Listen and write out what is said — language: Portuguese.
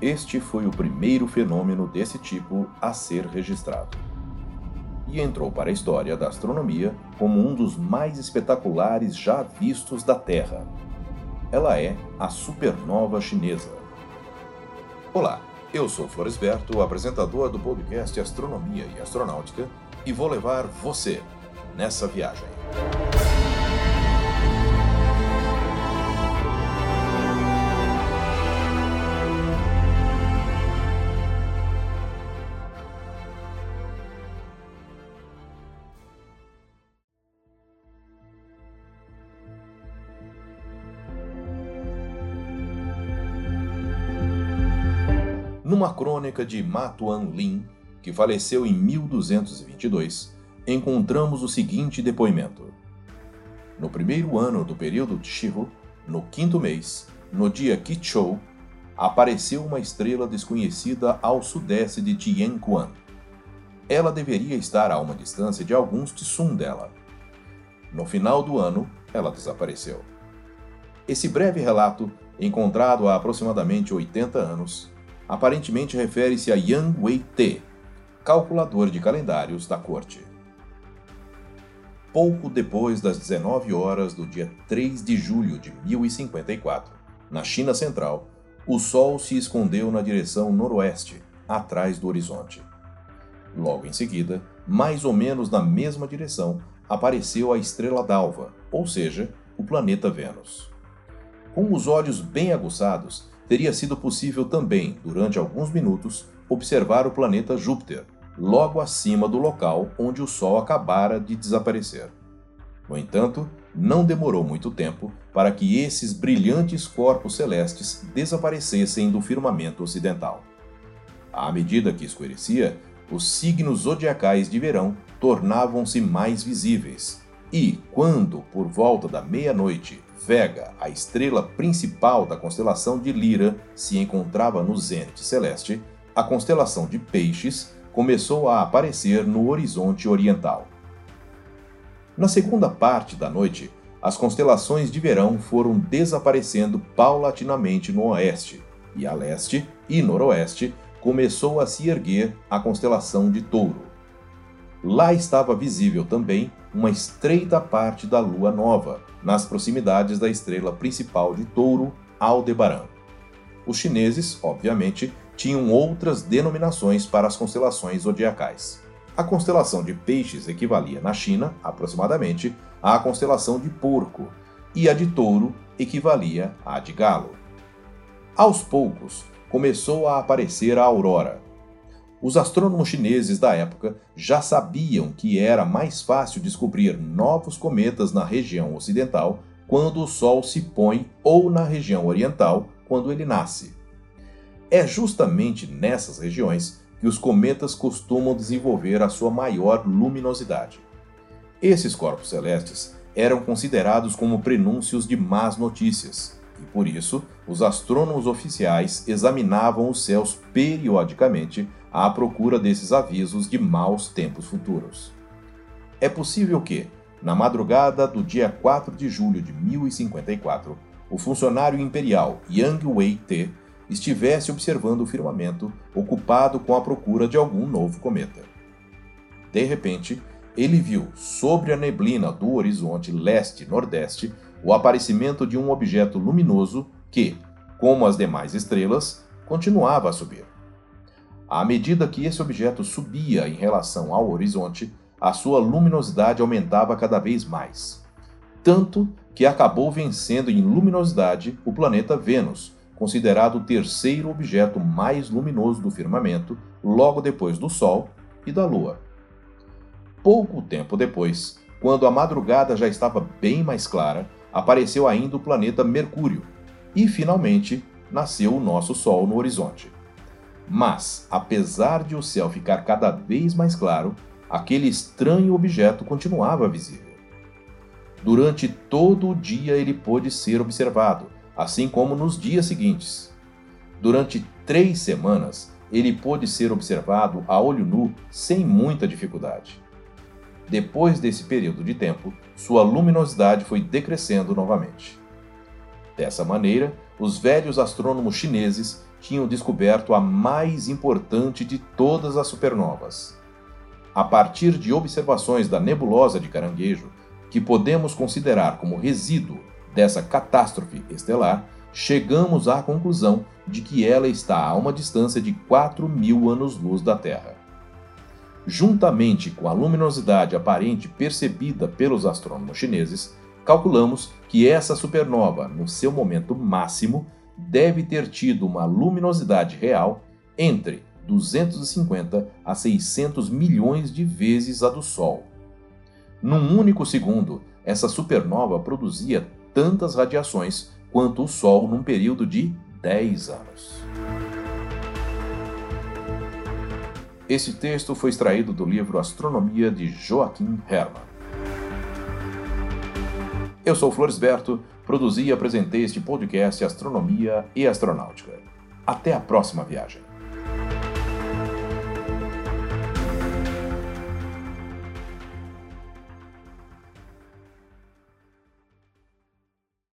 este foi o primeiro fenômeno desse tipo a ser registrado. E entrou para a história da astronomia como um dos mais espetaculares já vistos da Terra. Ela é a supernova chinesa. Olá, eu sou Floresberto, apresentador do podcast Astronomia e Astronáutica, e vou levar você nessa viagem. Numa crônica de Ma Tuan-lin, que faleceu em 1222, encontramos o seguinte depoimento. No primeiro ano do período Shihu, no quinto mês, no dia Kichou, apareceu uma estrela desconhecida ao sudeste de Tianquan. Ela deveria estar a uma distância de alguns Tsum dela. No final do ano, ela desapareceu. Esse breve relato, encontrado há aproximadamente 80 anos, aparentemente refere-se a Yang Wei-te, calculador de calendários da corte. Pouco depois das 19 horas do dia 3 de julho de 1054, na China Central, o Sol se escondeu na direção noroeste, atrás do horizonte. Logo em seguida, mais ou menos na mesma direção, apareceu a estrela d'alva, ou seja, o planeta Vênus. Com os olhos bem aguçados, teria sido possível também, durante alguns minutos, observar o planeta Júpiter, logo acima do local onde o Sol acabara de desaparecer. No entanto, não demorou muito tempo para que esses brilhantes corpos celestes desaparecessem do firmamento ocidental. À medida que escurecia, os signos zodiacais de verão tornavam-se mais visíveis, e quando, por volta da meia-noite, Vega, a estrela principal da constelação de Lira, se encontrava no zênite celeste, a constelação de Peixes começou a aparecer no horizonte oriental. Na segunda parte da noite, as constelações de verão foram desaparecendo paulatinamente no oeste, e a leste e noroeste começou a se erguer a constelação de Touro. Lá estava visível também uma estreita parte da lua nova, nas proximidades da estrela principal de Touro, Aldebaran. Os chineses, obviamente, tinham outras denominações para as constelações zodiacais. A constelação de Peixes equivalia na China, aproximadamente, à constelação de Porco, e a de Touro equivalia à de Galo. Aos poucos, começou a aparecer a aurora, os astrônomos chineses da época já sabiam que era mais fácil descobrir novos cometas na região ocidental quando o Sol se põe ou na região oriental quando ele nasce. É justamente nessas regiões que os cometas costumam desenvolver a sua maior luminosidade. Esses corpos celestes eram considerados como prenúncios de más notícias, e por isso os astrônomos oficiais examinavam os céus periodicamente à procura desses avisos de maus tempos futuros. É possível que, na madrugada do dia 4 de julho de 1054, o funcionário imperial Yang Wei-te estivesse observando o firmamento, ocupado com a procura de algum novo cometa. De repente, ele viu, sobre a neblina do horizonte leste-nordeste, o aparecimento de um objeto luminoso que, como as demais estrelas, continuava a subir. À medida que esse objeto subia em relação ao horizonte, a sua luminosidade aumentava cada vez mais. Tanto que acabou vencendo em luminosidade o planeta Vênus, considerado o terceiro objeto mais luminoso do firmamento, logo depois do Sol e da Lua. Pouco tempo depois, quando a madrugada já estava bem mais clara, apareceu ainda o planeta Mercúrio e, finalmente, nasceu o nosso Sol no horizonte. Mas, apesar de o céu ficar cada vez mais claro, aquele estranho objeto continuava visível. Durante todo o dia ele pôde ser observado, assim como nos dias seguintes. Durante três semanas, ele pôde ser observado a olho nu sem muita dificuldade. Depois desse período de tempo, sua luminosidade foi decrescendo novamente. Dessa maneira, os velhos astrônomos chineses tinham descoberto a mais importante de todas as supernovas. A partir de observações da nebulosa de Caranguejo, que podemos considerar como resíduo dessa catástrofe estelar, chegamos à conclusão de que ela está a uma distância de 4 mil anos-luz da Terra. Juntamente com a luminosidade aparente percebida pelos astrônomos chineses, calculamos que essa supernova, no seu momento máximo, deve ter tido uma luminosidade real entre 250 a 600 milhões de vezes a do Sol. Num único segundo, essa supernova produzia tantas radiações quanto o Sol num período de 10 anos. Esse texto foi extraído do livro Astronomia de Joaquim Hermann. Eu sou Floresberto, produzi e apresentei este podcast Astronomia e Astronáutica. Até a próxima viagem.